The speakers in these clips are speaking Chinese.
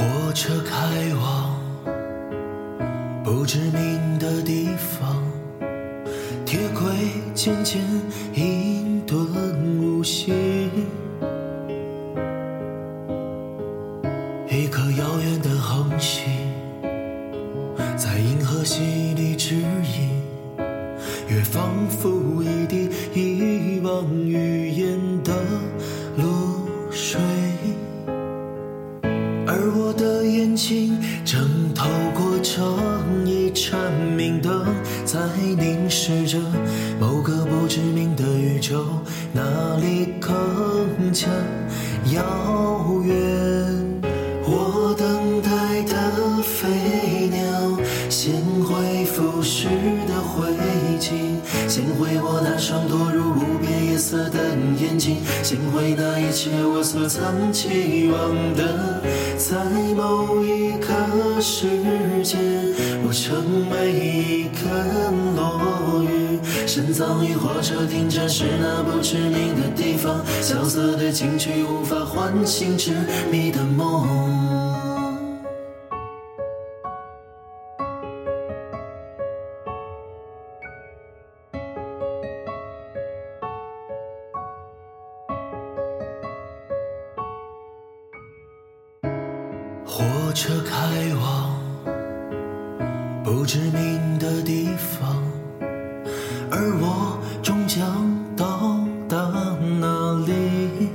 火车开往不知名的地方，铁轨渐渐隐遁无形。一颗遥远的恒星，在银河系里指引，越仿佛一滴一望正透过这一盏明灯，在凝视着某个不知名的宇宙，那里更加遥远。眼睛，衔回答一切我所曾期望的。在某一刻时间，我成为一根落雨，深藏于火车停站时那不知名的地方，萧瑟的情绪无法唤醒执迷的梦。火车开往不知名的地方，而我终将到达那里。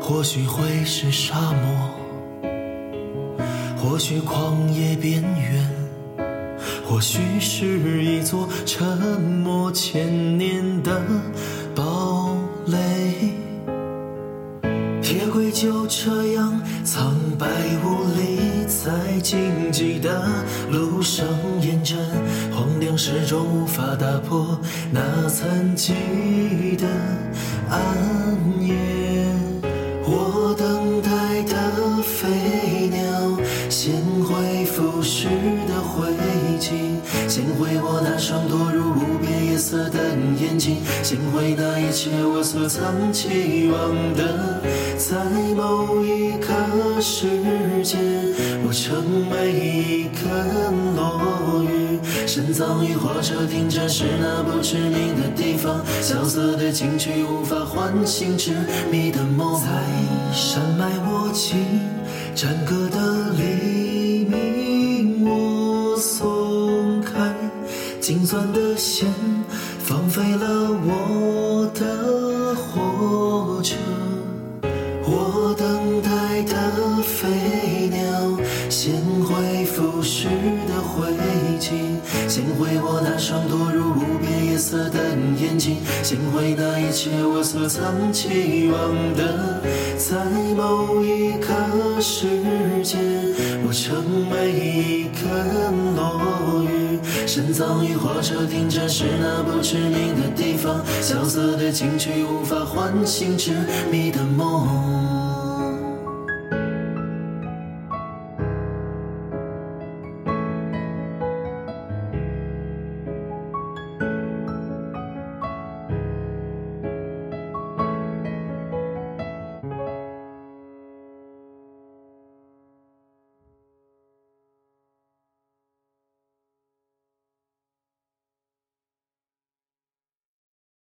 或许会是沙漠，或许旷野边缘，或许是一座沉默千年的铁轨就这样苍白无力，在荆棘的路上沿着，荒凉始终无法打破那残寂的暗夜。烬，衔回我那双堕入无边夜色的眼睛，衔回那一切我所曾期望的。在某一个时间，我成每一根落雨，深藏于火车停站时那不知名的地方，萧瑟的禁区无法唤醒执迷的梦。在山脉握紧战歌的心酸的线，放飞了我的火。色的眼睛，衔回那一切我所曾期望的。在某一个时间，我成每一根落雨，深藏于火车停站时那不知名的地方，萧瑟的情绪无法唤醒执迷的梦。